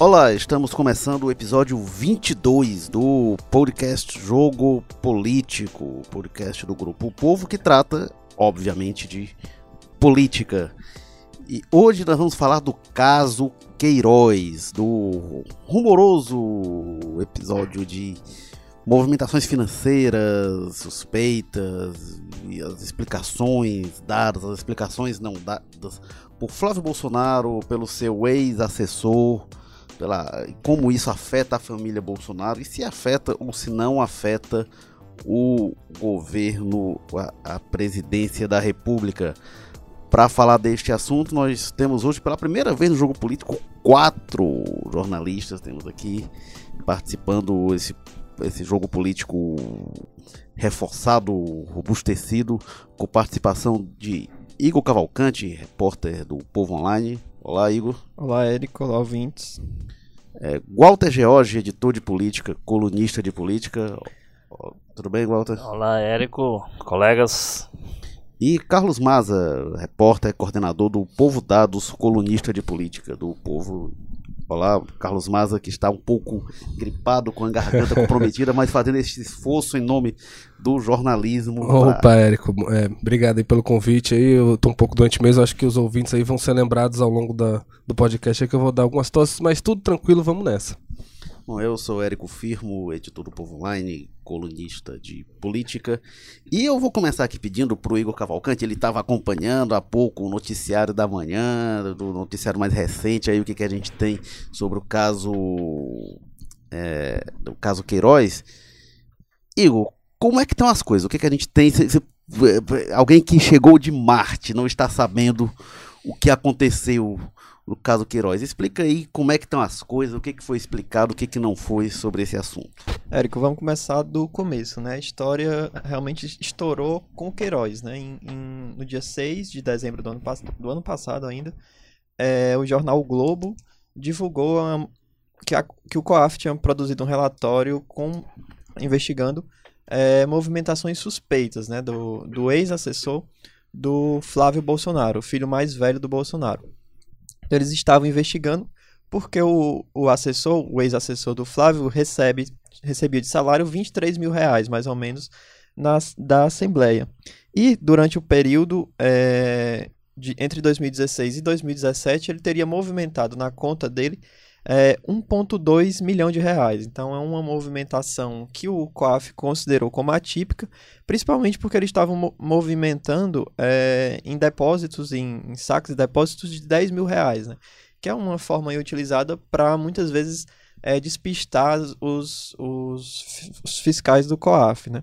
Olá, estamos começando o episódio 22 do podcast Jogo Político, podcast do grupo O Povo que trata, obviamente, de política. E hoje nós vamos falar do caso Queiroz, do rumoroso episódio de movimentações financeiras suspeitas e as explicações dadas, as explicações não dadas por Flávio Bolsonaro, pelo seu ex-assessor pela como isso afeta a família Bolsonaro e se afeta ou se não afeta o governo, a, a presidência da República. Para falar deste assunto, nós temos hoje pela primeira vez no jogo político quatro jornalistas temos aqui participando esse esse jogo político reforçado, robustecido, com participação de Igor Cavalcante, repórter do Povo Online. Olá, Igor. Olá, Érico. Olá, ouvintes. É, Walter George, editor de política, colunista de política. Tudo bem, Walter? Olá, Érico, colegas. E Carlos Maza, repórter, coordenador do Povo Dados, colunista de política do Povo Olá, Carlos Maza, que está um pouco gripado, com a garganta comprometida, mas fazendo esse esforço em nome do jornalismo. Opa, pra... Érico, é, obrigado aí pelo convite aí. Eu tô um pouco doente mesmo, acho que os ouvintes aí vão ser lembrados ao longo da, do podcast aí que eu vou dar algumas tosses, mas tudo tranquilo, vamos nessa. Bom, eu sou Érico Firmo, editor do Povo Online, colunista de política. E eu vou começar aqui pedindo para o Igor Cavalcante, ele estava acompanhando há pouco o noticiário da manhã, do noticiário mais recente, aí o que, que a gente tem sobre o caso. É, do caso Queiroz. Igor, como é que estão as coisas? O que, que a gente tem? Se, se, alguém que chegou de Marte não está sabendo o que aconteceu caso Queiroz. Explica aí como é que estão as coisas, o que, que foi explicado, o que, que não foi sobre esse assunto. Érico, vamos começar do começo, né? A história realmente estourou com o Queiroz, né? Em, em, no dia 6 de dezembro do ano, do ano passado ainda, é, o jornal o Globo divulgou a, que, a, que o COAF tinha produzido um relatório com, investigando é, movimentações suspeitas né, do, do ex-assessor do Flávio Bolsonaro, o filho mais velho do Bolsonaro. Eles estavam investigando porque o, o assessor, o ex-assessor do Flávio, recebe, recebia de salário 23 mil reais, mais ou menos, na, da Assembleia. E durante o período é, de, entre 2016 e 2017, ele teria movimentado na conta dele é, 1,2 milhão de reais. Então é uma movimentação que o COAF considerou como atípica, principalmente porque eles estavam movimentando é, em depósitos, em, em sacos de depósitos de 10 mil reais, né? que é uma forma utilizada para muitas vezes é, despistar os, os, os fiscais do COAF. Né?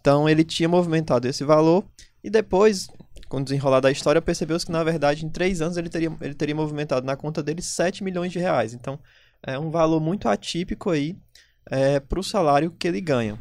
Então ele tinha movimentado esse valor e depois com o desenrolar da história, percebeu-se que, na verdade, em três anos ele teria, ele teria movimentado na conta dele 7 milhões de reais. Então, é um valor muito atípico aí é, para o salário que ele ganha.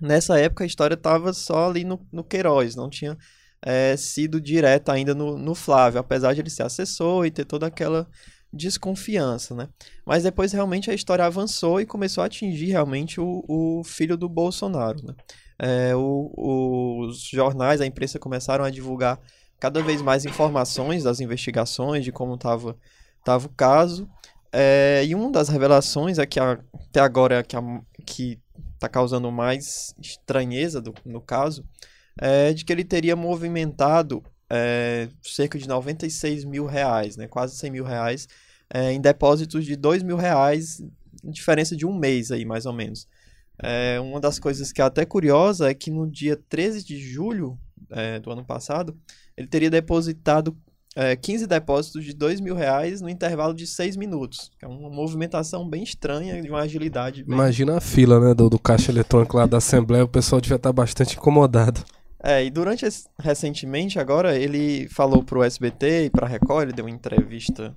Nessa época, a história estava só ali no, no Queiroz, não tinha é, sido direta ainda no, no Flávio, apesar de ele ser assessor e ter toda aquela desconfiança, né? Mas depois realmente a história avançou e começou a atingir realmente o, o filho do Bolsonaro, né? É, o, os jornais, a imprensa começaram a divulgar cada vez mais informações das investigações, de como estava tava o caso. É, e uma das revelações é que a, até agora que que está causando mais estranheza do, no caso é de que ele teria movimentado é, cerca de 96 mil reais, né, quase 100 mil reais, é, em depósitos de 2 mil reais, diferença de um mês aí, mais ou menos. É, uma das coisas que é até curiosa é que no dia 13 de julho é, do ano passado, ele teria depositado é, 15 depósitos de 2 mil reais no intervalo de 6 minutos. É uma movimentação bem estranha, de uma agilidade. Bem... Imagina a fila né, do, do caixa eletrônico lá da Assembleia, o pessoal devia estar bastante incomodado. É, e durante esse, recentemente, agora, ele falou para o SBT e para a Record, ele deu uma entrevista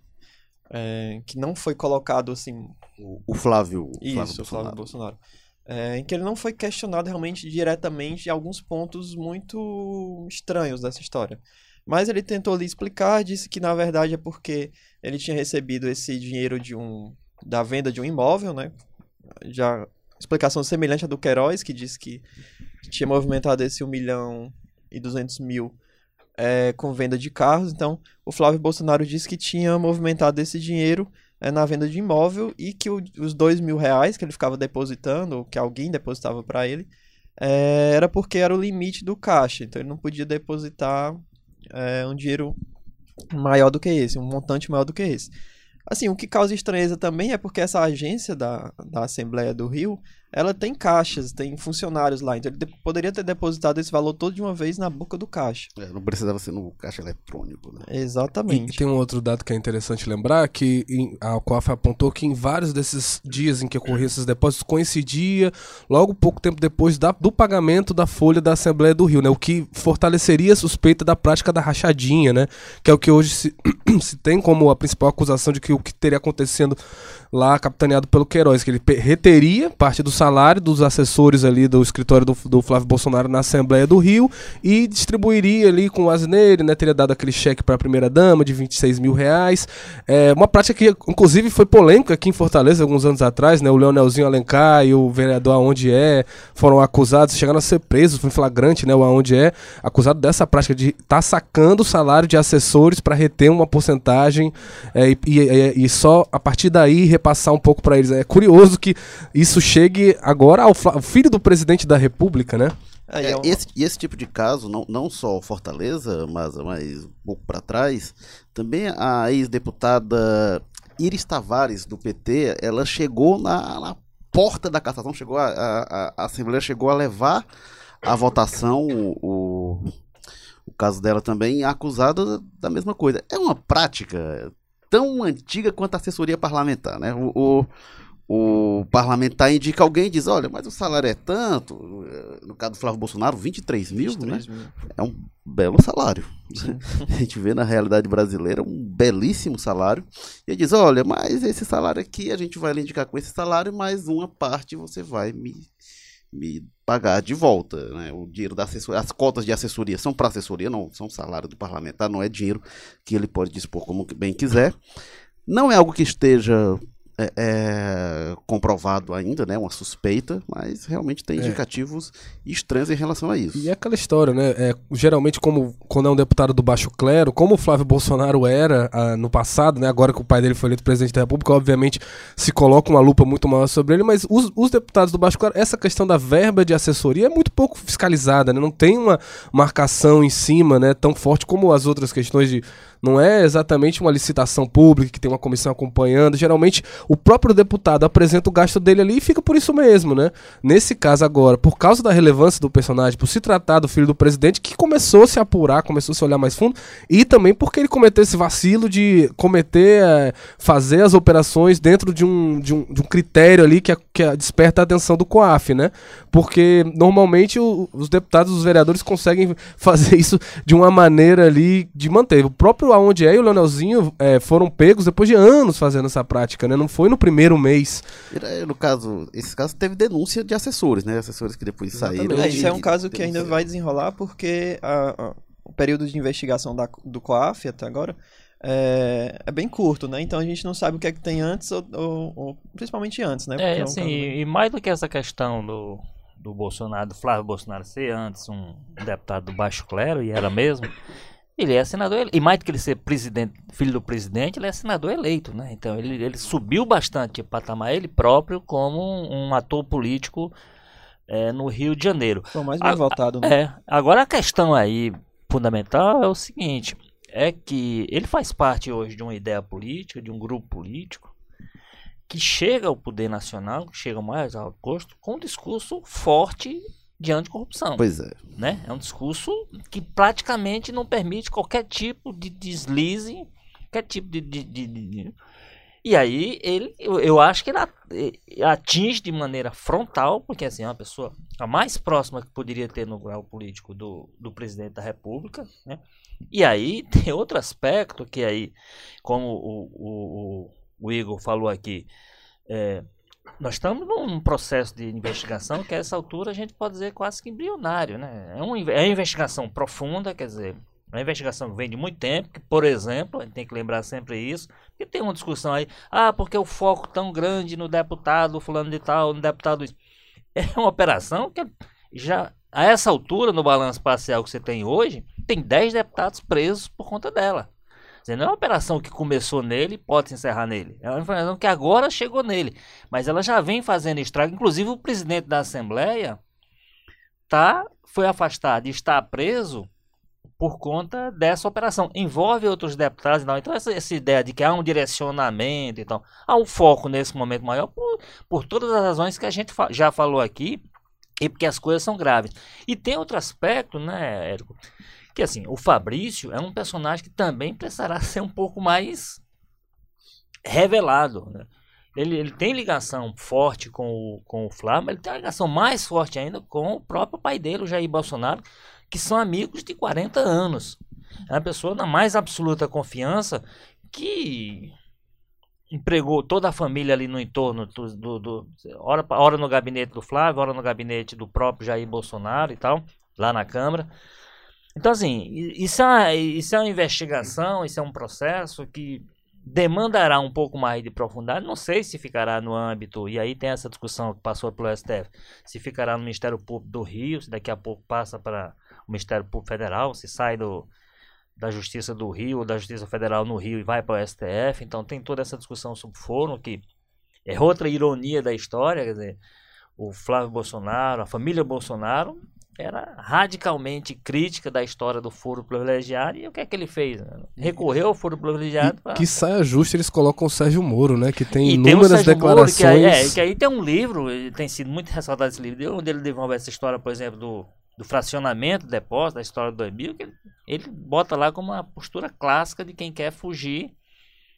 é, que não foi colocado assim. O, o Flávio. Isso, Flávio o Flávio Bolsonaro é, em que ele não foi questionado realmente diretamente em alguns pontos muito estranhos dessa história. Mas ele tentou lhe explicar, disse que na verdade é porque ele tinha recebido esse dinheiro de um da venda de um imóvel, né? Já explicação semelhante à do Queiroz, que disse que tinha movimentado esse 1 milhão e 200 mil é, com venda de carros. Então, o Flávio Bolsonaro disse que tinha movimentado esse dinheiro é, na venda de imóvel e que o- os dois mil reais que ele ficava depositando, ou que alguém depositava para ele, é, era porque era o limite do caixa. Então ele não podia depositar é, um dinheiro maior do que esse, um montante maior do que esse. Assim, o que causa estranheza também é porque essa agência da, da Assembleia do Rio, ela tem caixas, tem funcionários lá, então ele de- poderia ter depositado esse valor todo de uma vez na boca do caixa. É, não precisava ser no caixa eletrônico, né? E Exatamente. tem um outro dado que é interessante lembrar, que em- a COAF apontou que em vários desses dias em que ocorriam esses depósitos coincidia logo pouco tempo depois da- do pagamento da folha da Assembleia do Rio, né? O que fortaleceria a suspeita da prática da rachadinha, né? Que é o que hoje se, se tem como a principal acusação de que o que teria acontecendo lá capitaneado pelo Queiroz, que ele reteria parte do salário dos assessores ali do escritório do, do Flávio Bolsonaro na Assembleia do Rio e distribuiria ali com o Asneire, né? Teria dado aquele cheque para a primeira-dama de 26 mil reais. É, uma prática que, inclusive, foi polêmica aqui em Fortaleza alguns anos atrás, né? O Leonelzinho Alencar e o vereador Aonde É foram acusados, chegaram a ser presos, foi flagrante, né? O Aonde É, acusado dessa prática de estar sacando o salário de assessores para reter uma porcentagem é, e, e- e só a partir daí repassar um pouco para eles. É curioso que isso chegue agora ao, ao filho do presidente da República, né? É, e É, é esse, esse tipo de caso, não, não só Fortaleza, mas, mas um pouco para trás, também a ex-deputada Iris Tavares, do PT, ela chegou na, na porta da cassação, chegou a, a- a Assembleia chegou a levar à votação o, o, o caso dela também, acusada da mesma coisa. É uma prática tão antiga quanto a assessoria parlamentar, né? O, o, o parlamentar indica alguém e diz, olha, mas o salário é tanto, no caso do Flávio Bolsonaro, 23 mil, né? 23 mil. É um belo salário. A gente vê na realidade brasileira um belíssimo salário. E ele diz, olha, mas esse salário aqui a gente vai lhe indicar com esse salário, mas uma parte você vai me, me pagar de volta. Né? O dinheiro da assessoria, as cotas de assessoria são para assessoria, não são salário do parlamentar, não é dinheiro que ele pode dispor como bem quiser. Não é algo que esteja é, é, comprovado ainda, né? Uma suspeita, mas realmente tem É. indicativos estranhos em relação a isso. E é aquela história, né? É, geralmente, como quando é um deputado do baixo clero, como o Flávio Bolsonaro era ah, no passado, né? Agora que o pai dele foi eleito presidente da República, obviamente se coloca uma lupa muito maior sobre ele, mas os, os deputados do baixo clero, essa questão da verba de assessoria é muito pouco fiscalizada, né? Não tem uma marcação em cima, né? Tão forte como as outras questões de. Não é exatamente uma licitação pública que tem uma comissão acompanhando. Geralmente, o próprio deputado apresenta o gasto dele ali e fica por isso mesmo, né? Nesse caso agora, por causa da relevância do personagem, por se tratar do filho do presidente, que começou a se apurar, começou a se olhar mais fundo, e também porque ele cometeu esse vacilo de cometer, eh, fazer as operações dentro de um, de um, de um critério ali que, que desperta a atenção do COAF, né? Porque normalmente o- os deputados, os vereadores conseguem fazer isso de uma maneira ali de manter. O próprio Aonde é e o Leonelzinho eh, foram pegos depois de anos fazendo essa prática, né? Não foi no primeiro mês. Era- No caso, esse caso teve denúncia de assessores, né? Assessores que depois Exatamente. saíram. É, isso é um caso que ainda vai desenrolar porque a- a- o período de investigação da- do COAF até agora é, é bem curto, né? Então a gente não sabe o que é que tem antes, ou, ou- ou- principalmente antes, né? Porque É, um assim, caso bem- e, e mais do que essa questão do, do Bolsonaro, do Flávio Bolsonaro ser antes um deputado do baixo clero, e era mesmo, ele é senador eleito. E mais do que ele ser presidente, filho do presidente, ele é senador eleito, né? Então ele, ele subiu bastante o patamar ele próprio como um, um ator político é, no Rio de Janeiro. Foi mais bem Ah, votado, né? É, agora a questão aí fundamental é o seguinte, é que ele faz parte hoje de uma ideia política, de um grupo político, que chega ao poder nacional, que chega ao mais alto posto, com um discurso forte de anticorrupção. Pois é. Né? É um discurso que praticamente não permite qualquer tipo de deslize, qualquer tipo de. de- de- de- E aí ele, eu, eu acho que ele eh, atinge de maneira frontal, porque assim, é uma pessoa a mais próxima que poderia ter no grau político do, do presidente da República, né? E aí tem outro aspecto que aí, como o, o, o, o Igor falou aqui, é, nós estamos num processo de investigação que a essa altura a gente pode dizer quase que embrionário, né? É, é uma investigação profunda, quer dizer, é uma investigação que vem de muito tempo, que, por exemplo, a gente tem que lembrar sempre isso, que tem uma discussão aí, ah, porque o foco tão grande no deputado fulano de tal, no deputado isso. É uma operação que já, a essa altura, no balanço parcial que você tem hoje, tem 10 deputados presos por conta dela. Não é uma operação que começou nele e pode se encerrar nele. É uma operação que agora chegou nele. Mas ela já vem fazendo estrago. Inclusive o presidente da Assembleia tá, foi afastado e está preso por conta dessa operação. Envolve outros deputados e. Então, essa, essa, ideia de que há um direcionamento, então, há um foco nesse momento maior por, por todas as razões que a gente fa já falou aqui e porque as coisas são graves. E tem outro aspecto, né, Érico? Que assim, o Fabrício é um personagem que também precisará ser um pouco mais revelado. Né? Ele, ele tem ligação forte com o, com o Flávio, ele tem uma ligação mais forte ainda com o próprio pai dele, o Jair Bolsonaro, que são amigos de 40 anos. É uma pessoa na mais absoluta confiança que empregou toda a família ali no entorno do, do, do hora, hora no gabinete do Flávio, hora no gabinete do próprio Jair Bolsonaro e tal, lá na Câmara. Então, assim, isso é, uma, isso é uma investigação, isso é um processo que demandará um pouco mais de profundidade. Não sei se ficará no âmbito, e aí tem essa discussão que passou pelo STF, se ficará no Ministério Público do Rio, se daqui a pouco passa para o Ministério Público Federal, se sai do, da Justiça do Rio, da Justiça Federal no Rio e vai para o STF. Então tem toda essa discussão sobre foro, que é outra ironia da história, quer dizer, o Flávio Bolsonaro, a família Bolsonaro era radicalmente crítica da história do foro privilegiado e o que é que ele fez? Né? Recorreu ao foro privilegiado. Pra... Que saia justa eles colocam o Sérgio Moro, né? Que tem e inúmeras tem declarações. Moro, que, aí, é, que aí tem um livro, tem sido muito ressaltado esse livro, onde ele desenvolve essa história, por exemplo, do, do fracionamento do depósito, da história do 2000, que ele, ele bota lá como uma postura clássica de quem quer fugir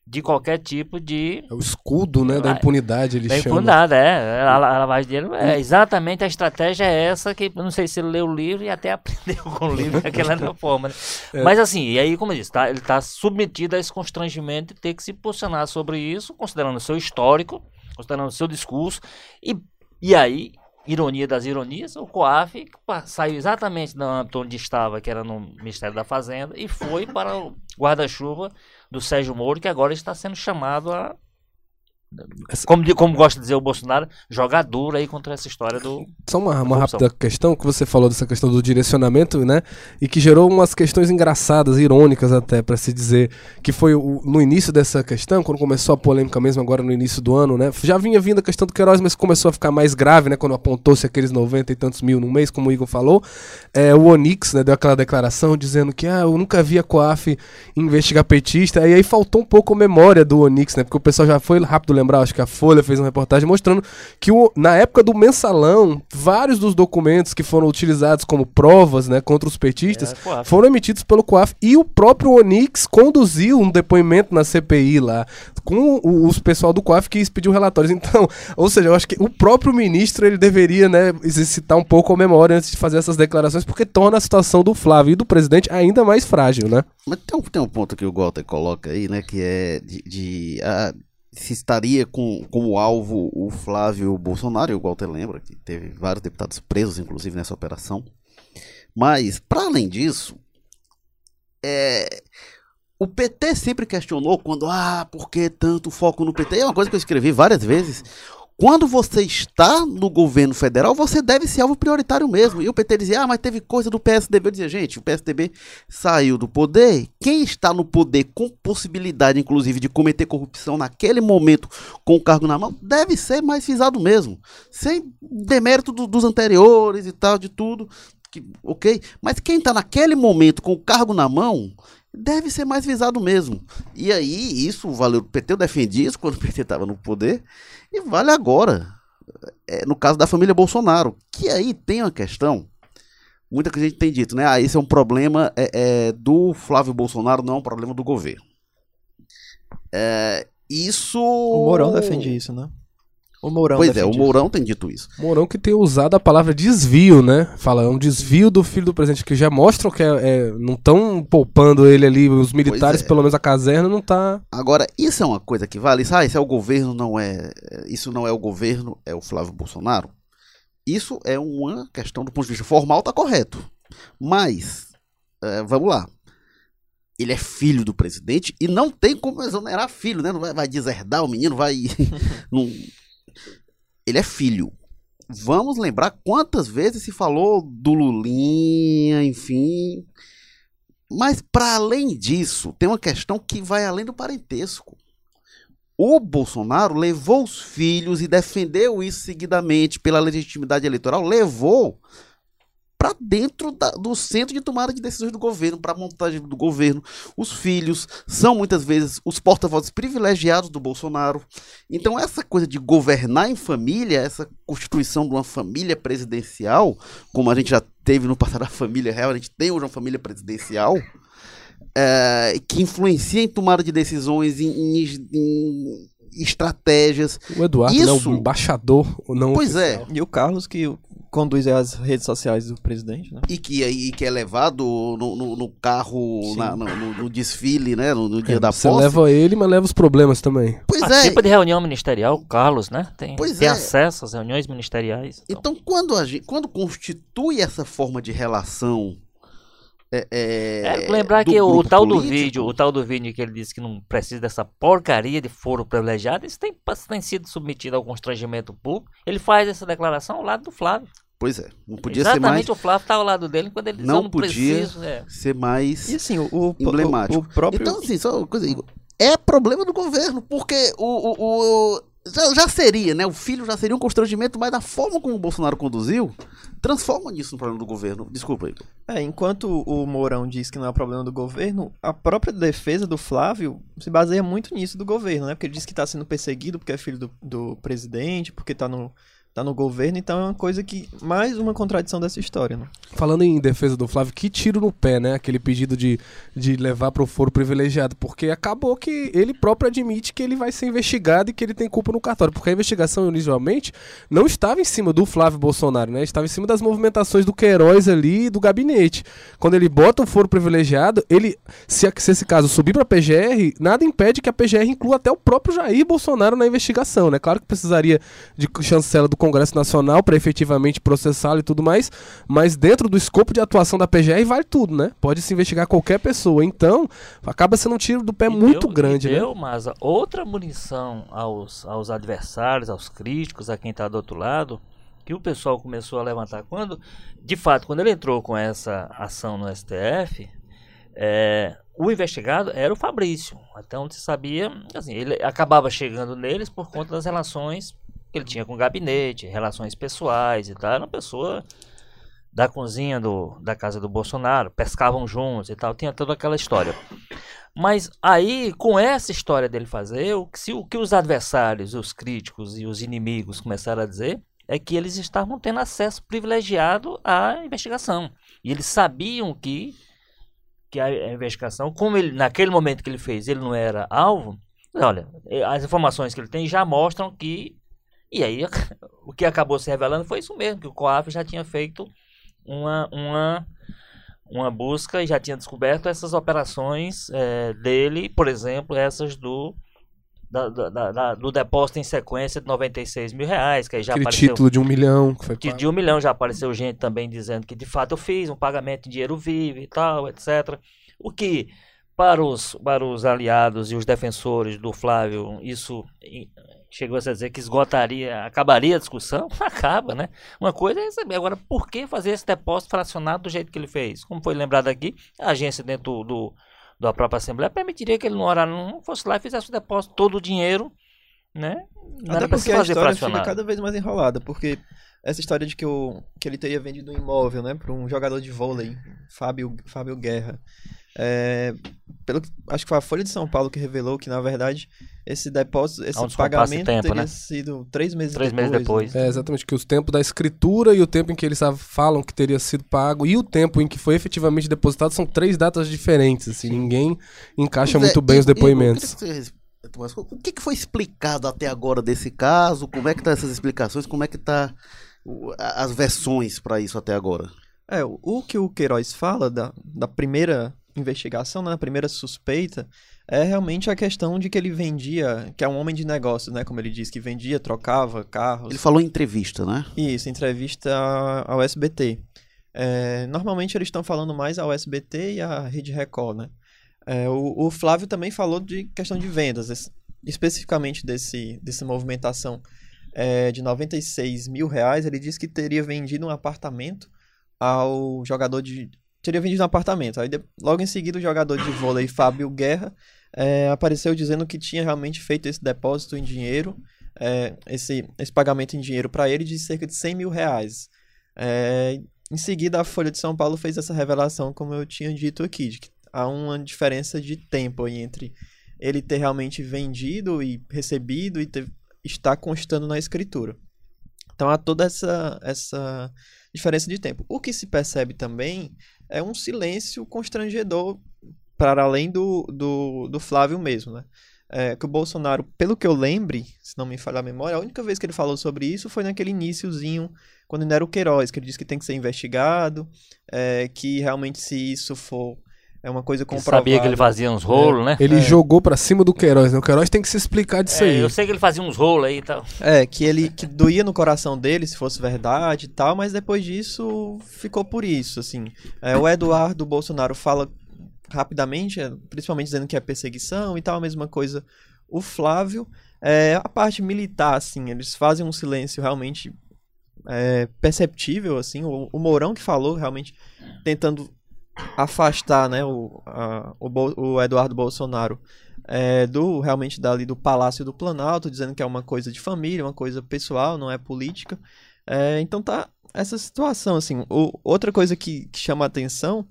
de qualquer tipo de. É o escudo, né, da impunidade, ele da impunidade, é. A, a lavagem de dinheiro é exatamente a estratégia é essa que não sei se ele leu o livro e até aprendeu com o livro daquela é forma. Né? É. Mas assim, e aí, como eu disse, tá, ele está submetido a esse constrangimento de ter que se posicionar sobre isso, considerando o seu histórico, considerando o seu discurso, e, e aí. Ironia das ironias, o COAF saiu exatamente âmbito onde estava, que era no Ministério da Fazenda, e foi para o guarda-chuva do Sérgio Moro, que agora está sendo chamado a como, como gosta de dizer o Bolsonaro, jogar duro aí contra essa história do. Só uma, uma rápida questão que você falou dessa questão do direcionamento, né? E que gerou umas questões engraçadas, irônicas até, para se dizer que foi o, no início dessa questão, quando começou a polêmica mesmo, agora no início do ano, né? Já vinha vindo a questão do Queiroz, mas começou a ficar mais grave, né? Quando apontou-se aqueles 90 e tantos mil no mês, como o Igor falou. É, o Onix, né? Deu aquela declaração dizendo que ah, eu nunca vi a Coaf investigar petista. E aí faltou um pouco a memória do Onix, né? Porque o pessoal já foi rápido lembrar, acho que a Folha fez uma reportagem mostrando que o, na época do mensalão, vários dos documentos que foram utilizados como provas né, contra os petistas é, foram emitidos pelo COAF e o próprio Onix conduziu um depoimento na CPI lá com o, os pessoal do COAF que pediu relatórios. Então, ou seja, eu acho que o próprio ministro ele deveria né, exercitar um pouco a memória antes de fazer essas declarações, porque torna a situação do Flávio e do presidente ainda mais frágil, né? Mas tem um, tem um ponto que o Walter coloca aí, né, que é de, de a, se estaria com, como alvo o Flávio Bolsonaro, o Walter lembra, que teve vários deputados presos, inclusive, nessa operação. Mas, para além disso, é, o PT sempre questionou quando, ah, por que tanto foco no PT? É uma coisa que eu escrevi várias vezes. Quando você está no governo federal, você deve ser alvo prioritário mesmo. E o PT dizia, ah, mas teve coisa do PSDB. Eu dizia, gente, o PSDB saiu do poder. Quem está no poder com possibilidade, inclusive, de cometer corrupção naquele momento com o cargo na mão, deve ser mais visado mesmo. Sem demérito do, dos anteriores e tal, de tudo. Que, ok? Mas quem está naquele momento com o cargo na mão, deve ser mais visado mesmo. E aí, isso valeu. O PT eu defendi isso quando o PT estava no poder, e vale agora. É, no caso da família Bolsonaro. Que aí tem uma questão. Muita gente tem dito, né? Ah, esse é um problema é, é, do Flávio Bolsonaro, não é um problema do governo. É, isso. O Mourão defende isso, né? O Mourão pois é, o Mourão tem dito isso. Mourão que tem usado a palavra desvio, né? Fala, é um desvio do filho do presidente, que já mostra que é, é não estão poupando ele ali, os militares, é. pelo menos a caserna, não tá. Agora, isso é uma coisa que vale. Ah, isso é o governo, não é. Isso não é o governo, é o Flávio Bolsonaro. Isso é uma questão do ponto de vista formal, tá correto. Mas, é, vamos lá ele é filho do presidente e não tem como exonerar filho, né? Não vai, vai deserdar o menino, vai. não, ele é filho. Vamos lembrar quantas vezes se falou do Lulinha, enfim. Mas, para além disso, tem uma questão que vai além do parentesco. O Bolsonaro levou os filhos e defendeu isso seguidamente pela legitimidade eleitoral, levou para dentro da, do centro de tomada de decisões do governo, para a montagem do governo. Os filhos são muitas vezes os porta-vozes privilegiados do Bolsonaro. Então, essa coisa de governar em família, essa constituição de uma família presidencial, como a gente já teve no passado a família real, a gente tem hoje uma família presidencial é, que influencia em tomada de decisões, em, em, em estratégias. O Eduardo, Isso... né, o embaixador, não Pois é. oficial. E o Carlos, que conduz as redes sociais do presidente, né? E que, e que é levado no, no, no carro, na- no, no- no desfile, né? No, no dia É, da Você posse. leva ele, mas leva os problemas também. Pois é. Participa de reunião ministerial, o Carlos, né? Tem, Pois tem é. acesso às reuniões ministeriais. Então, Então, quando, a gente, quando constitui essa forma de relação. É, é, É, lembrar do que o, tal do político, vídeo, o tal do vídeo que ele disse que não precisa dessa porcaria de foro privilegiado, isso tem, tem sido submetido ao constrangimento público. Ele faz essa declaração ao lado do Flávio. Pois é, não podia ser mais, Exatamente, o Flávio está ao lado dele quando ele diz, Não eu não podia preciso. é. ser mais E assim, o, o, emblemático. o, o próprio... Então, assim, só uma coisa. Igor, É problema do governo, porque o. o, o- já, já seria, né? O filho já seria um constrangimento, mas da forma como o Bolsonaro conduziu, transforma isso no problema do governo. Desculpa, Igor. É, enquanto o Mourão diz que não é problema do governo, a própria defesa do Flávio se baseia muito nisso do governo, né? Porque ele diz que está sendo perseguido porque é filho do, do presidente, porque está no, tá no governo, então é uma coisa que. Mais uma contradição dessa história, né? Falando em defesa do Flávio, que tiro no pé, né? Aquele pedido de, de levar pro foro privilegiado. Porque acabou que ele próprio admite que ele vai ser investigado e que ele tem culpa no cartório. Porque a investigação, inicialmente, não estava em cima do Flávio Bolsonaro, né? Estava em cima das movimentações do Queiroz ali e do gabinete. Quando ele bota o foro privilegiado, ele. Se, se esse caso subir pra PGR, nada impede que a PGR inclua até o próprio Jair Bolsonaro na investigação, né? Claro que precisaria de chancela do Congresso Nacional para efetivamente processá-lo e tudo mais, mas dentro do escopo de atuação da PGR vale tudo, né? Pode se investigar qualquer pessoa. Então, acaba sendo um tiro do pé E muito deu- grande, e né? deu, Maza, outra munição aos, aos adversários, aos críticos, a quem está do outro lado, que o pessoal começou a levantar. Quando, de fato, quando ele entrou com essa ação no STF, é, o investigado era o Fabrício. Até onde se sabia, assim, ele acabava chegando neles por conta das relações que ele tinha com o gabinete, relações pessoais e tal. Era uma pessoa da cozinha do, da casa do Bolsonaro, pescavam juntos e tal, tinha toda aquela história. Mas aí, com essa história dele fazer, o que, se, o que os adversários, os críticos e os inimigos começaram a dizer é que eles estavam tendo acesso privilegiado à investigação. E eles sabiam que, que a, investigação, como ele, naquele momento que ele fez, ele não era alvo, olha, as informações que ele tem já mostram que. E aí, o que acabou se revelando foi isso mesmo, que o COAF já tinha feito uma, uma, uma busca e já tinha descoberto essas operações eh, dele, por exemplo, essas do, da- da- da- do depósito em sequência de 96 mil reais, que aí já Aquele apareceu. título de um milhão que foi De, um milhão já apareceu gente também dizendo que de fato eu fiz um pagamento em dinheiro vivo e tal, etc. O que para os, para os aliados e os defensores do Flávio, isso chegou a dizer que esgotaria, acabaria a discussão? Acaba, né? Uma coisa é saber agora por que fazer esse depósito fracionado do jeito que ele fez. Como foi lembrado aqui, a agência dentro do, da própria Assembleia permitiria que ele no horário não fosse lá e fizesse o depósito todo o dinheiro, né? Não Até porque a história fica cada vez mais enrolada, porque essa história de que, o, que ele teria vendido um imóvel, né, para um jogador de vôlei, Fábio, Fábio Guerra. É, pelo, acho que foi a Folha de São Paulo que revelou que, na verdade, esse depósito, esse um de pagamento tempo, teria né? sido três meses Três depois. meses depois. É, exatamente, que os tempos da escritura e o tempo em que eles falam que teria sido pago e o tempo em que foi efetivamente depositado são três datas diferentes, assim, ninguém encaixa é, muito bem os Igor, depoimentos. Tomás, O que, foi explicado até agora desse caso? Como é que tá essas explicações? Como é que tá o- as versões para isso até agora? É, o, o que o Queiroz fala da, da primeira investigação, né, da primeira suspeita, é realmente a questão de que ele vendia, que é um homem de negócios, né, como ele diz, que vendia, trocava carros. Ele falou em entrevista, né? Isso, entrevista ao SBT. É, normalmente eles estão falando mais ao SBT e à Rede Record, né? É, o, o Flávio também falou de questão de vendas, es- especificamente desse, dessa movimentação é, de 96 mil reais. Ele disse que teria vendido um apartamento ao jogador de teria vendido um apartamento. Aí, logo em seguida, o jogador de vôlei Fábio Guerra é, apareceu dizendo que tinha realmente feito esse depósito em dinheiro, é, esse, esse pagamento em dinheiro para ele de cerca de 100 mil reais. É, em seguida, a Folha de São Paulo fez essa revelação, como eu tinha dito aqui, de que há uma diferença de tempo aí entre ele ter realmente vendido e recebido e ter, estar constando na escritura. Então há toda essa, essa diferença de tempo. O que se percebe também é um silêncio constrangedor para além do, do, do Flávio mesmo, né? É, que o Bolsonaro, pelo que eu lembre, se não me falhar a memória, a única vez que ele falou sobre isso foi naquele iníciozinho, quando ainda era o Queiroz, que ele disse que tem que ser investigado, é, que realmente se isso for é uma coisa Que comprovada... sabia que ele fazia uns rolos, né? Ele É. jogou pra cima do Queiroz, né? O Queiroz tem que se explicar disso É, aí. eu sei que ele fazia uns rolos aí e tal. É, que ele que doía no coração dele se fosse verdade e tal, mas depois disso ficou por isso, assim. É, o Eduardo Bolsonaro fala rapidamente, é, principalmente dizendo que é perseguição e tal, a mesma coisa o Flávio. É, a parte militar, assim, eles fazem um silêncio realmente é, perceptível, assim. O, o Mourão que falou, realmente tentando afastar, né, o, a- o, o Eduardo Bolsonaro é, do realmente dali do Palácio do Planalto, dizendo que é uma coisa de família, uma coisa pessoal, não é política. É, então tá essa situação, assim. O- outra coisa que, que chama a atenção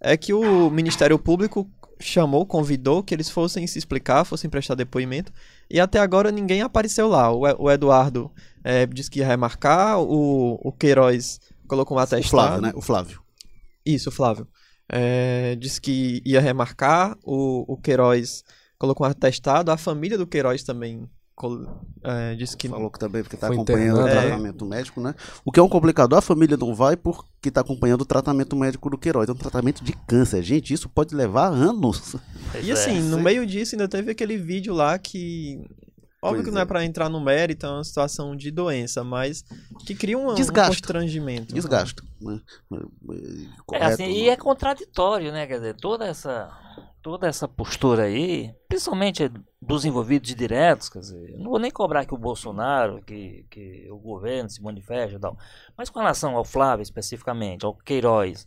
é que o Ministério Público chamou, convidou que eles fossem se explicar, fossem prestar depoimento, e até agora ninguém apareceu lá. O, o Eduardo é, disse que ia remarcar, o, o Queiroz colocou um O atestado. Flávio, né? O Flávio. Isso, Flávio. É, disse que ia remarcar, o, o Queiroz colocou um atestado, a família do Queiroz também é, disse que Falou que também porque tá Foi acompanhando o internado, é. tratamento médico, né? O que é um complicador, a família não vai porque tá acompanhando o tratamento médico do Queiroz. É um tratamento de câncer. Gente, isso pode levar anos. Pois E é. assim, no sim. meio disso ainda teve aquele vídeo lá que. Óbvio Pois que não é é. pra entrar no mérito, é uma situação de doença, mas que cria um, um Desgasta. constrangimento. Desgasto. Né? É, Correto, assim, e é contraditório, né? Quer dizer, toda essa, toda essa postura aí, principalmente dos envolvidos diretos, quer dizer, não vou nem cobrar que o Bolsonaro, que, que o governo se manifeste e tal, mas com relação ao Flávio especificamente, ao Queiroz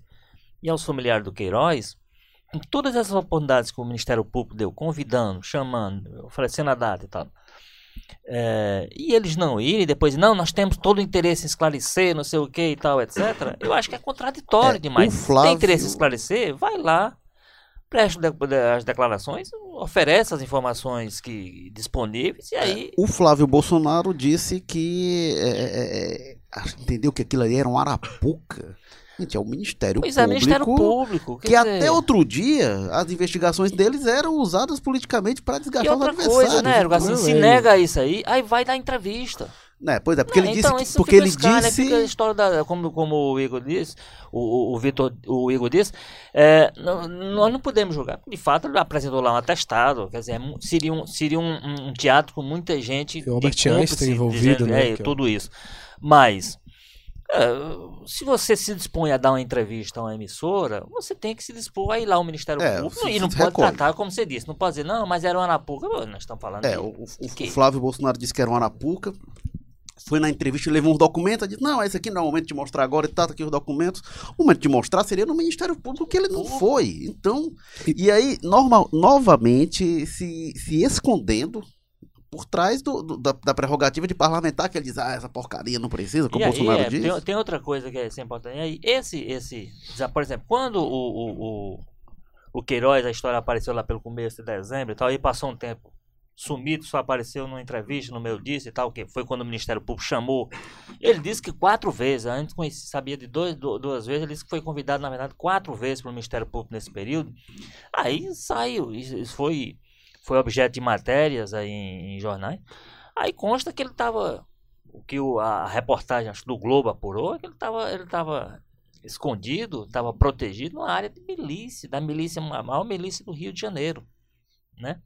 e aos familiares do Queiroz, em todas essas oportunidades que o Ministério Público deu, convidando, chamando, oferecendo a data e tal, é, e eles não irem, depois, não, nós temos todo o interesse em esclarecer, não sei o que e tal, etc. Eu acho que é contraditório É, demais. Flávio- tem interesse em esclarecer, vai lá, de- as declarações, oferece as informações que disponíveis e aí. O Flávio Bolsonaro disse que é, é, é, entendeu que aquilo ali era um arapuca. Gente, é o Ministério Pois é, Público. Ministério Público. Que dizer, até outro dia as investigações deles eram usadas politicamente para E desgastar os outra adversários. coisa, né, Ergo, assim, se é. nega isso aí, aí vai dar entrevista. Né, pois é, porque Não, ele então, disse, isso porque fica ele escala, disse Fica a história da, como, como o Igor disse, o, o, o Vitor, o Igor disse, é, não- nós não podemos julgar. De fato, ele apresentou lá um atestado, quer dizer, é seria um, seria um, um- teatro com muita gente. O Albert de Einstein envolvido, dizendo, né, É, que é o- tudo isso. Mas, é, se você se dispõe a dar uma entrevista a uma emissora, você tem que se dispor a ir lá ao Ministério É, Público e não pode recolhe. tratar como você disse. Não pode dizer, não, mas era uma Anapuca. Pô, Nós estamos falando É, de- o, o- o? Flávio Bolsonaro disse que era um arapuca. Foi na entrevista e levou uns documentos. Disse: Não, esse aqui não é o momento de mostrar agora e tá, tá aqui os documentos. O momento de mostrar seria no Ministério Público, que ele não foi. Então, e aí, normal, novamente, se, se escondendo por trás do, do- da, da prerrogativa de parlamentar, que ele diz: Ah, essa porcaria não precisa, como E o Bolsonaro é, diz. tem, tem outra coisa que é sempre importante. E aí, esse, esse, por exemplo, quando o, o, o, o Queiroz, a história apareceu lá pelo começo de dezembro e tal, aí passou um tempo sumido, só apareceu numa entrevista no meu disse e tal, que foi quando o Ministério Público chamou. Ele disse que quatro vezes, antes conheci, sabia de dois, du- duas vezes, ele disse que foi convidado, na verdade, quatro vezes pelo Ministério Público nesse período. Aí saiu, isso foi, foi objeto de matérias aí em, em jornais. Aí consta que ele estava o que o- a reportagem acho, do Globo apurou é que ele estava ele tava escondido, estava protegido numa área de milícia, da milícia, a maior milícia do Rio de Janeiro, né?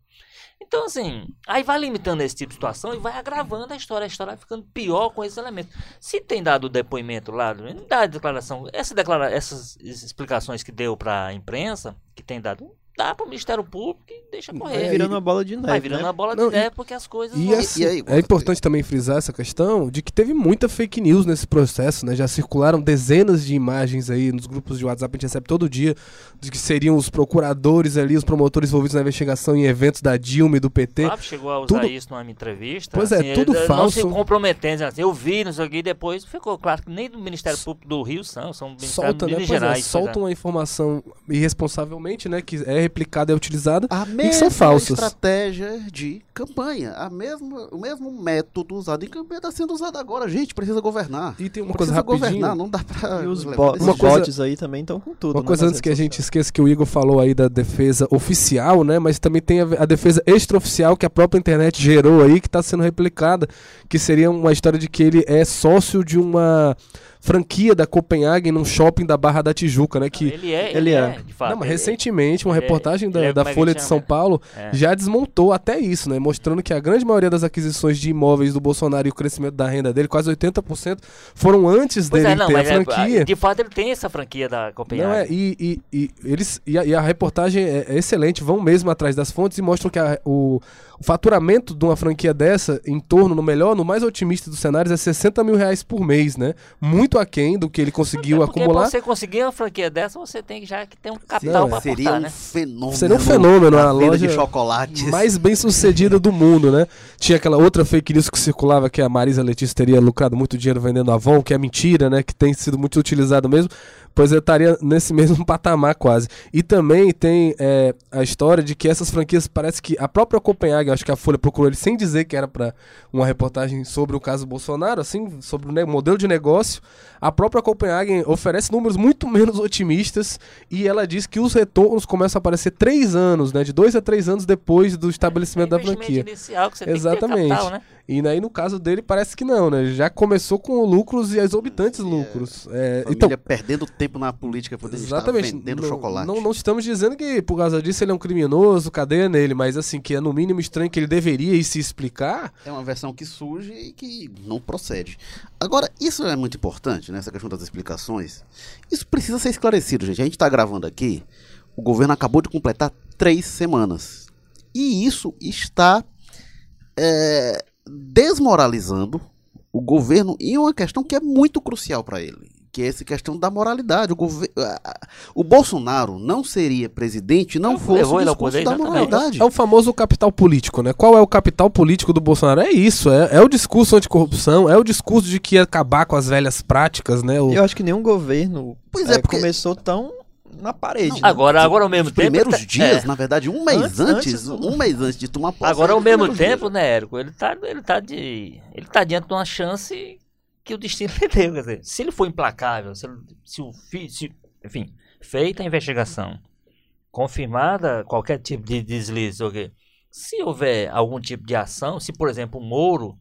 Então, assim, aí vai limitando esse tipo de situação e vai agravando a história, a história vai ficando pior com esses elementos. Se tem dado o depoimento lá, dá a declaração, essa declara, essas explicações que deu para a imprensa, que tem dado, dá pro Ministério Público e deixa Vai correr. virando uma bola de neve, Vai virando né? uma bola Não, de neve porque as coisas E, vão... assim, e aí, é importante também frisar essa questão de que teve muita fake news nesse processo, né? Já circularam dezenas de imagens aí nos grupos de WhatsApp, a gente recebe todo dia, de que seriam os procuradores ali, os promotores envolvidos na investigação em eventos da Dilma e do PT. O Flávio chegou a usar tudo- isso numa entrevista. Pois é, assim, tudo ele Não falso. se comprometendo, assim, eu vi, não sei o que, e depois ficou claro que nem do Ministério Público do Rio são, são do Ministério Solta, né? Minas é, Gerais. pois solta é. uma informação irresponsavelmente, né? Que é replicada e é utilizada. A que mesma são falsas. estratégia de campanha. A mesma, o mesmo método usado em campanha está sendo usado agora. A gente precisa governar. E tem uma coisa rapidinho. governar, não dá pra. E os, bo Uma coisa- bots aí também estão com tudo. Uma né, coisa antes que a gente esqueça que o Igor falou aí da defesa oficial, né? Mas também tem a, a defesa extraoficial que a própria internet gerou aí, que está sendo replicada, que seria uma história de que ele é sócio de uma franquia da Copenhagen num shopping da Barra da Tijuca, né? Que Ele é, Ele ele, é. é. de fato. não, mas ele- recentemente uma é- reportagem da, é- da é Folha de São Paulo É. já desmontou até isso, né? Mostrando que a grande maioria das aquisições de imóveis do Bolsonaro e o crescimento da renda dele, quase 80%, foram antes Pois dele é, não, ter a é- franquia. de fato ele tem essa franquia da Não, Copenhague. é, e, e, e eles, e, a, e a reportagem é, é excelente, vão mesmo atrás das fontes e mostram que a- o, o faturamento de uma franquia dessa, em torno, no melhor, no mais otimista dos cenários, é 60 mil reais por mês, né? Muito aquém do que ele conseguiu É porque acumular. pra você conseguir uma franquia dessa, você tem que já que ter um capital pra seria aportar, um né? fenômeno. Seria um fenômeno, a loja de chocolates. mais bem sucedida do mundo, né? Tinha aquela outra fake news que circulava que a Marisa Letícia teria lucrado muito dinheiro vendendo Avon, que é mentira, né? Que tem sido muito utilizado mesmo. Pois eu estaria nesse mesmo patamar quase. E também tem é, a história de que essas franquias parece que a própria Copenhague, acho que a Folha procurou ele sem dizer que era para uma reportagem sobre o caso Bolsonaro, assim, sobre o modelo de negócio. A própria Copenhagen oferece números muito menos otimistas e ela diz que os retornos começam a aparecer três anos, né? De dois a três anos depois do estabelecimento da É investimento franquia. inicial que você Exatamente. tem que ter capital, né? E aí, no caso dele, parece que não, né? Já começou com lucros e exorbitantes lucros. É, Família então, perdendo tempo na política poder exatamente. estar vendendo não, chocolate. Não, não estamos dizendo que por causa disso ele é um criminoso, cadeia nele, mas assim, que é no mínimo estranho que ele deveria ir se explicar. É uma versão que surge e que não procede. Agora, isso é muito importante, né? Essa questão das explicações. Isso precisa ser esclarecido, gente. A gente está gravando aqui, o governo acabou de completar três semanas. E isso está é, desmoralizando o governo em uma questão que é muito crucial para ele. Que é essa questão da moralidade. O, gover- o Bolsonaro não seria presidente não Eu- fosse o discurso poder, da moralidade. É o famoso capital político, né? Qual é o capital político do Bolsonaro? É isso, é, é o discurso anticorrupção, é o discurso de que ia acabar com as velhas práticas, né? O- Eu acho que nenhum governo Pois é, eh, porque- começão tão na parede. Não, né? Agora, agora ao mesmo Os tempo. primeiros tá- dias, é. na verdade, um mês Antes- antes, um mês antes de tomar posse. Agora, ao os mesmo tempo, dias. né, Érico? Ele tá, ele tá de. Ele tá diante de uma chance que o destino lhe deu. Quer dizer, se ele for implacável, se, se o se- enfim, feita a investigação, confirmada qualquer tipo de deslize, ok? Se houver algum tipo de ação, se por exemplo o Moro,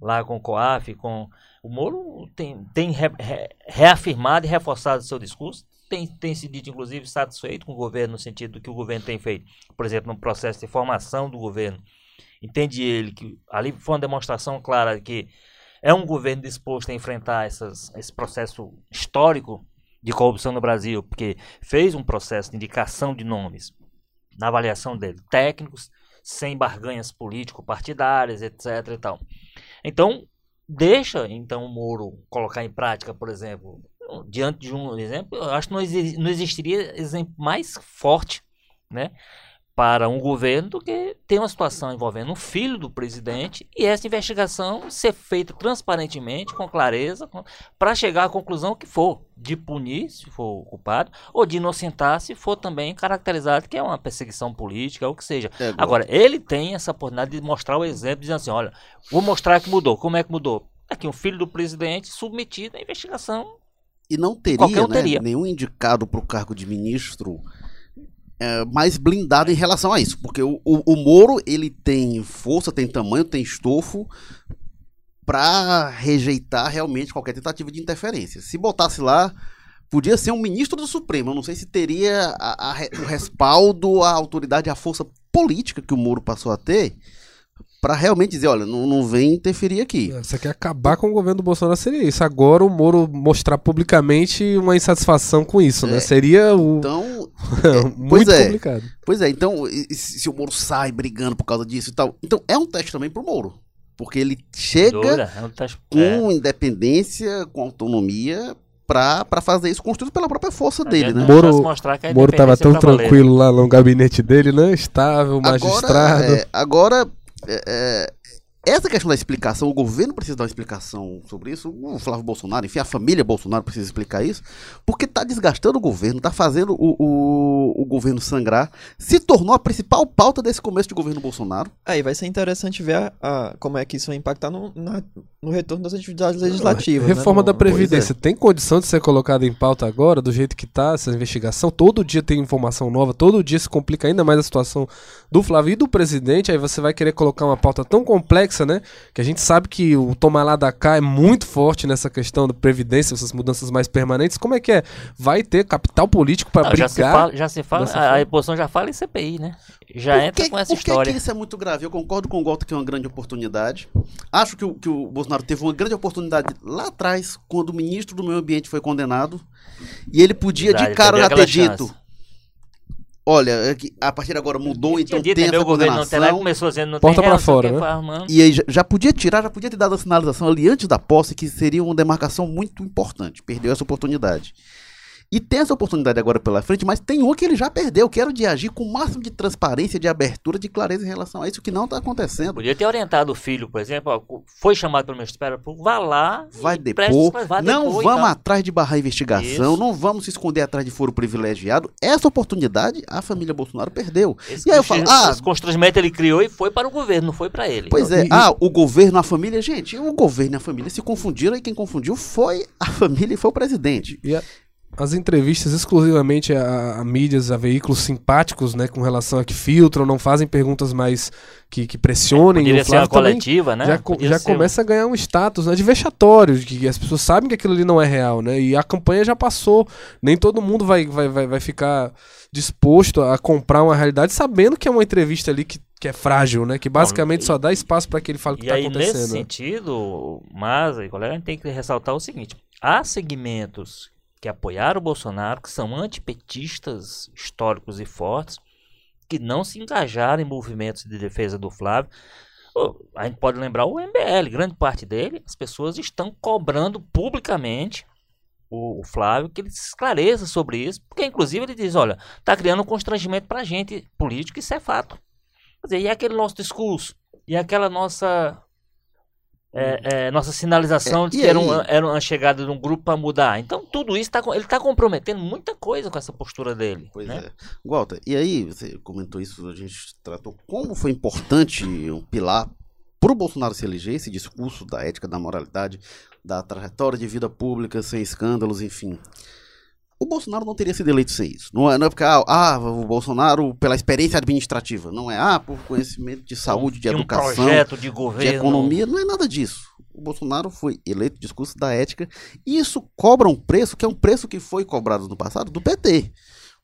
lá com o COAF, com. O Moro tem, tem re- re- reafirmado e reforçado seu discurso, tem, tem se dito, inclusive, satisfeito com o governo, no sentido do que o governo tem feito, por exemplo, no processo de formação do governo. Entende ele que ali foi uma demonstração clara de que é um governo disposto a enfrentar essas, esse processo histórico de corrupção no Brasil, porque fez um processo de indicação de nomes, na avaliação dele, técnicos, sem barganhas político-partidárias, etc. E tal. Então, deixa então o Moro colocar em prática, por exemplo, diante de um exemplo, eu acho que não, exi- não existiria exemplo mais forte, né, para um governo do que ter uma situação envolvendo um filho do presidente e essa investigação ser feita transparentemente, com clareza, para chegar à conclusão que for, de punir se for culpado, ou de inocentar se for também caracterizado que é uma perseguição política, ou o que seja. É, Agora, ele tem essa oportunidade de mostrar o exemplo, dizendo assim, olha, vou mostrar que mudou. Como é que mudou? Aqui um filho do presidente submetido à investigação. E não teria, um né, teria. nenhum indicado para o cargo de ministro é, mais blindado em relação a isso. Porque o, o, o Moro, ele tem força, tem tamanho, tem estofo para rejeitar realmente qualquer tentativa de interferência. Se botasse lá, podia ser um ministro do Supremo. Eu não sei se teria a- a o respaldo, a autoridade, a força política que o Moro passou a ter pra realmente dizer, olha, não, não vem interferir aqui. É, Você quer acabar com o governo do Bolsonaro, seria isso. Agora o Moro mostrar publicamente uma insatisfação com isso, né? É. Seria o... Então, muito pois é. complicado. pois é, então, e- se o Moro sai brigando por causa disso e tal. Então, é um teste também pro Moro. Porque ele chega Dúvida, é um teste- com é. independência, com autonomia, pra, pra fazer isso construído pela própria força A dele, né? Moro- precisa mostrar que a O Moro tava tão é valer. tranquilo lá no gabinete dele, né? Estável, magistrado. Agora, é, agora é, é, essa questão da explicação, o governo precisa dar uma explicação sobre isso, o Flávio Bolsonaro, enfim, a família Bolsonaro precisa explicar isso, porque tá desgastando o governo, tá fazendo o, o, o governo sangrar, se tornou a principal pauta desse começo de governo Bolsonaro. Aí vai ser interessante ver a, a- como é que isso vai impactar no, na- no retorno das atividades legislativas. Reforma né? da No- Previdência tem condição de ser colocada em pauta agora, do jeito que tá essa investigação? Todo dia tem informação nova, todo dia se complica ainda mais a situação do Flávio e do presidente. Aí você vai querer colocar uma pauta tão complexa, né? Que a gente sabe que o tomar lá da cá é muito forte nessa questão da Previdência, essas mudanças mais permanentes. Como é que é? Vai ter capital político para brigar? já se fala, já se fala a, a oposição já fala em CPI, né? Já Por entra que- com essa por que história. que isso é muito grave? Eu concordo com o Walter que é uma grande oportunidade. Acho que o, que o Bolsonaro teve uma grande oportunidade lá atrás, quando o ministro do Meio Ambiente foi condenado, e ele podia Verdade, de cara já ter dito, chance. Olha, é que a partir de agora mudou, então dito, tem essa governo não tem lá, condenação. começou dizendo não Porta o fora, né? E aí já, já podia tirar, já podia ter dado a sinalização ali antes da posse, que seria uma demarcação muito importante. Perdeu essa oportunidade. E tem essa oportunidade agora pela frente, mas tem uma que ele já perdeu, que era de agir com o máximo de transparência, de abertura, de clareza em relação a isso, que não está acontecendo. Podia ter orientado o filho, por exemplo, ó, foi chamado pelo Ministério Público, vá lá Vai e depor, preste vá não depor vamos atrás de barrar a investigação, Isso. não vamos se esconder atrás de foro privilegiado. Essa oportunidade a família Bolsonaro perdeu. Esse E aí eu falo, ah, esse constrangimento ele criou e foi para o governo, não foi para ele. Pois é, ah, o governo, a família, gente, o governo e a família se confundiram e quem confundiu foi a família e foi o presidente. A- as entrevistas exclusivamente a, a mídias, a veículos simpáticos, né, com relação a que filtram, não fazem perguntas mais que, que pressionem. Poderia o ser uma Flávio coletiva, né? já, já um- começa a ganhar um status né, de vexatório, de que as pessoas sabem que aquilo ali não é real, né? E a campanha já passou. Nem todo mundo vai, vai, vai, vai ficar disposto a comprar uma realidade sabendo que é uma entrevista ali que, que é frágil, né? Que basicamente e- só dá espaço para que ele fale o que E está aí, nesse acontecendo. né? sentido, e colega, a gente tem que ressaltar o seguinte: há segmentos que apoiaram o Bolsonaro, que são antipetistas históricos e fortes, que não se engajaram em movimentos de defesa do Flávio. A gente pode lembrar o MBL, grande parte dele, as pessoas estão cobrando publicamente o, o Flávio que ele se esclareça sobre isso, porque inclusive ele diz, olha, tá criando um constrangimento pra gente político, isso é fato. Quer dizer, e aquele nosso discurso? E aquela nossa é, é, nossa sinalização É, de que era, um- era uma chegada de um grupo para mudar. Então, tudo isso tá, ele está comprometendo muita coisa com essa postura dele. Pois né? é. Walter, e aí, você comentou isso, a gente tratou como foi importante um pilar pro Bolsonaro se eleger, esse discurso da ética, da moralidade, da trajetória de vida pública, sem escândalos, enfim. O Bolsonaro não teria sido eleito sem isso. Não é, não é porque, ah, ah, o Bolsonaro pela experiência administrativa. Não é, ah, por conhecimento de saúde, de um educação, projeto de de governo. economia, não é nada disso. O Bolsonaro foi eleito discurso da ética e isso cobra um preço que é um preço que foi cobrado no passado do PT.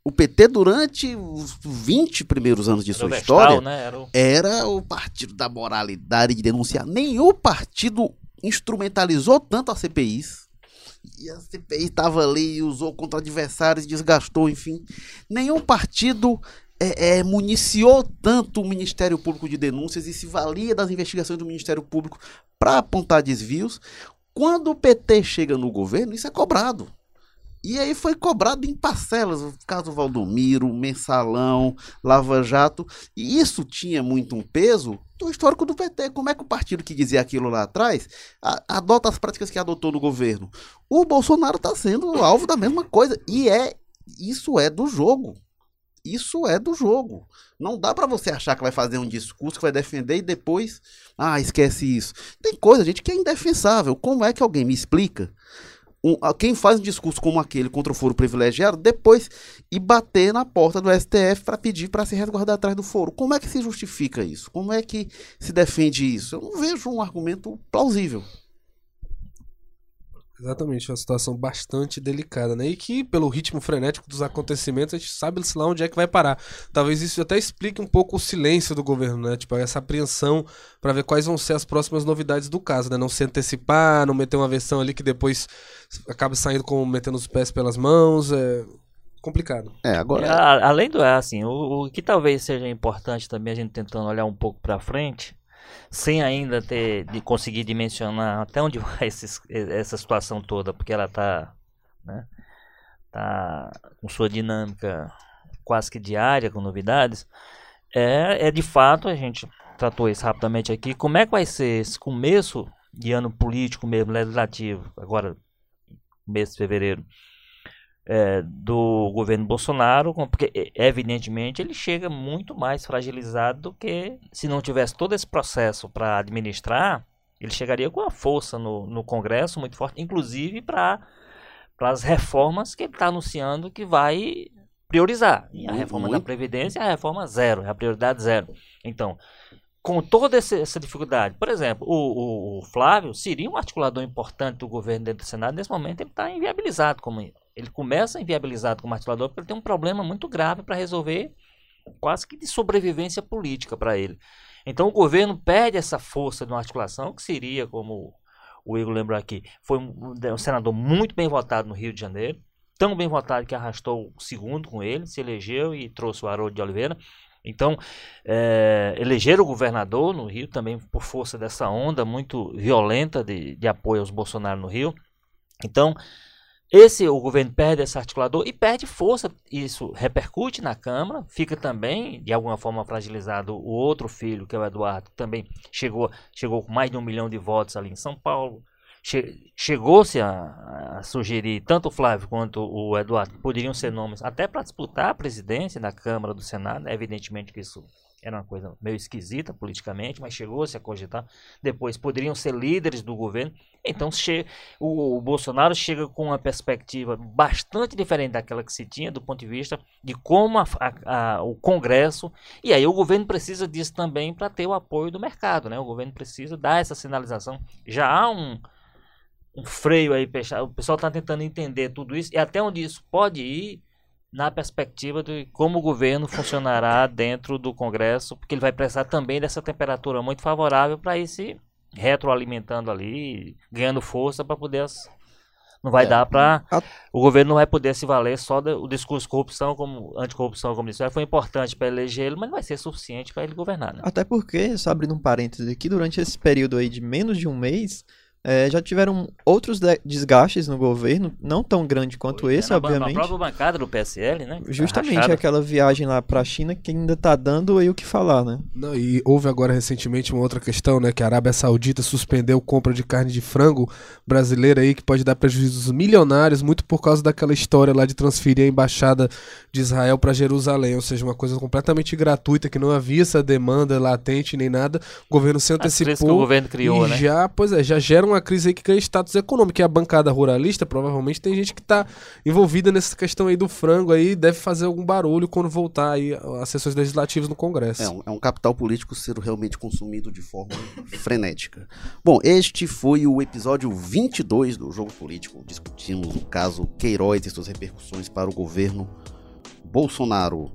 O PT, durante os 20 primeiros anos de Era sua Vestal, história, né? Era o- era o partido da moralidade de denunciar. Nenhum partido instrumentalizou tanto as CPIs. E a CPI estava ali, usou contra adversários, desgastou, enfim. Nenhum partido é, é, municiou tanto o Ministério Público de denúncias e se valia das investigações do Ministério Público para apontar desvios. Quando o PT chega no governo, isso é cobrado. E aí foi cobrado em parcelas, o caso Valdomiro, Mensalão, Lava Jato. E isso tinha muito um peso do histórico do PT. Como é que o partido que dizia aquilo lá atrás adota as práticas que adotou no governo? O Bolsonaro está sendo alvo da mesma coisa. E é isso é do jogo. Isso é do jogo. Não dá pra você achar que vai fazer um discurso que vai defender e depois, ah, esquece isso. Tem coisa, gente, que é indefensável. Como é que alguém me explica? Um- quem faz um discurso como aquele contra o foro privilegiado, depois e bater na porta do STF para pedir para se resguardar atrás do foro. Como é que se justifica isso? Como é que se defende isso? Eu não vejo um argumento plausível. Exatamente, uma situação bastante delicada, né? E que, pelo ritmo frenético dos acontecimentos, a gente sabe lá onde é que vai parar. Talvez isso até explique um pouco o silêncio do governo, né? Tipo, essa apreensão para ver quais vão ser as próximas novidades do caso, né? Não se antecipar, não meter uma versão ali que depois acaba saindo com metendo os pés pelas mãos. É complicado. É, agora. A- além do é, assim, o, o que talvez seja importante também a gente tentando olhar um pouco para frente, sem ainda ter de conseguir dimensionar até onde vai essa situação toda, porque ela tá, né, tá com sua dinâmica quase que diária com novidades, é, é de fato a gente tratou isso rapidamente aqui. Como é que vai ser esse começo de ano político mesmo legislativo agora mês de fevereiro? É, do governo Bolsonaro, porque é, evidentemente ele chega muito mais fragilizado do que se não tivesse todo esse processo para administrar, ele chegaria com a força no, no Congresso muito forte, inclusive para as reformas que ele está anunciando que vai priorizar. E a reforma da Muito. Previdência é a reforma zero, é a prioridade zero. Então, com toda esse- essa dificuldade, por exemplo, o, o- o Flávio seria um articulador importante do governo dentro do Senado, nesse momento ele está inviabilizado como ele começa inviabilizado como articulador porque ele tem um problema muito grave para resolver, quase que de sobrevivência política para ele. Então o governo perde essa força de uma articulação que seria, como o Igor lembrou aqui, foi um, um senador muito bem votado no Rio de Janeiro, tão bem votado que arrastou o segundo com ele, se elegeu e trouxe o Haroldo de Oliveira. Então, é, elegeram o governador no Rio também por força dessa onda muito violenta de, de apoio aos Bolsonaro no Rio. Então, esse o governo perde esse articulador e perde força. Isso repercute na Câmara, fica também de alguma forma fragilizado o outro filho, que é o Eduardo, que também chegou, chegou com mais de um milhão de votos ali em São Paulo. Che- Chegou-se a, a sugerir tanto o Flávio quanto o Eduardo poderiam ser nomes até para disputar a presidência da Câmara do Senado. Evidentemente que isso era uma coisa meio esquisita politicamente, mas chegou-se a cogitar. Depois poderiam ser líderes do governo. Então o, o Bolsonaro chega com uma perspectiva bastante diferente daquela que se tinha do ponto de vista de como a- a- a- o Congresso e aí o governo precisa disso também para ter o apoio do mercado, né? O governo precisa dar essa sinalização. Já há um, um freio aí. O pessoal está tentando entender tudo isso e até onde isso pode ir na perspectiva de como o governo funcionará dentro do Congresso, porque ele vai precisar também dessa temperatura muito favorável para ir se retroalimentando ali, ganhando força para poder. as- Não vai É. dar para. A- O governo não vai poder se valer só do discurso de corrupção, como anticorrupção, como disse. Foi importante para eleger ele, mas não vai ser suficiente para ele governar. Né? Até porque, só abrindo um parênteses aqui, durante esse período aí de menos de um mês, eh, já tiveram outros de- desgastes no governo, não tão grande quanto Foi, esse, né, na, Na obviamente. própria bancada do PSL, né? tá Justamente rachada. aquela viagem lá pra China que ainda tá dando aí o que falar, né? Não, e houve agora recentemente uma outra questão, né? Que a Arábia Saudita suspendeu compra de carne de frango brasileira aí, que pode dar prejuízos milionários, muito por causa daquela história lá de transferir a embaixada de Israel para Jerusalém. Ou seja, uma coisa completamente gratuita, que não havia essa demanda latente nem nada. O governo se As crises que o antecipou. governo criou, e né? já, pois é, já gera uma crise aí que ganha status econômico. E a bancada ruralista, provavelmente, tem gente que tá envolvida nessa questão aí do frango aí, deve fazer algum barulho quando voltar aí às sessões legislativas no Congresso. É um, é um capital político sendo realmente consumido de forma frenética. Bom, este foi o episódio 22 do Jogo Político. Discutimos o caso Queiroz e suas repercussões para o governo Bolsonaro.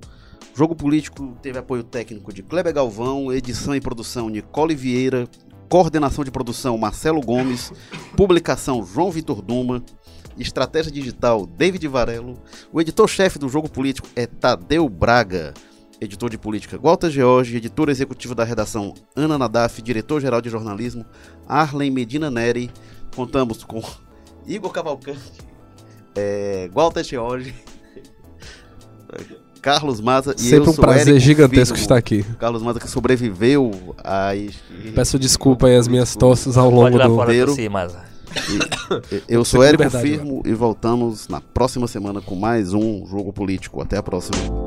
Jogo Político teve apoio técnico de Kleber Galvão, edição e produção Nicole Vieira, coordenação de produção Marcelo Gomes, publicação João Vitor Duma, estratégia digital David Varelo, o editor-chefe do Jogo Político é Tadeu Braga. Editor de política Walter George, editor executivo da redação Ana Nadaf, diretor-geral de jornalismo Arlen Medina Neri. Contamos com Igor Cavalcante, é, Walter George, Carlos Maza e eu Sempre um sou prazer Érico gigantesco Firmo. estar aqui. Carlos Maza que sobreviveu a. Peço desculpa aí as minhas tosses ao longo do. fora tossir, Maza. Eu sou Érico liberdade, Firmo e voltamos na próxima semana com mais um Jogo Político. Até a próxima.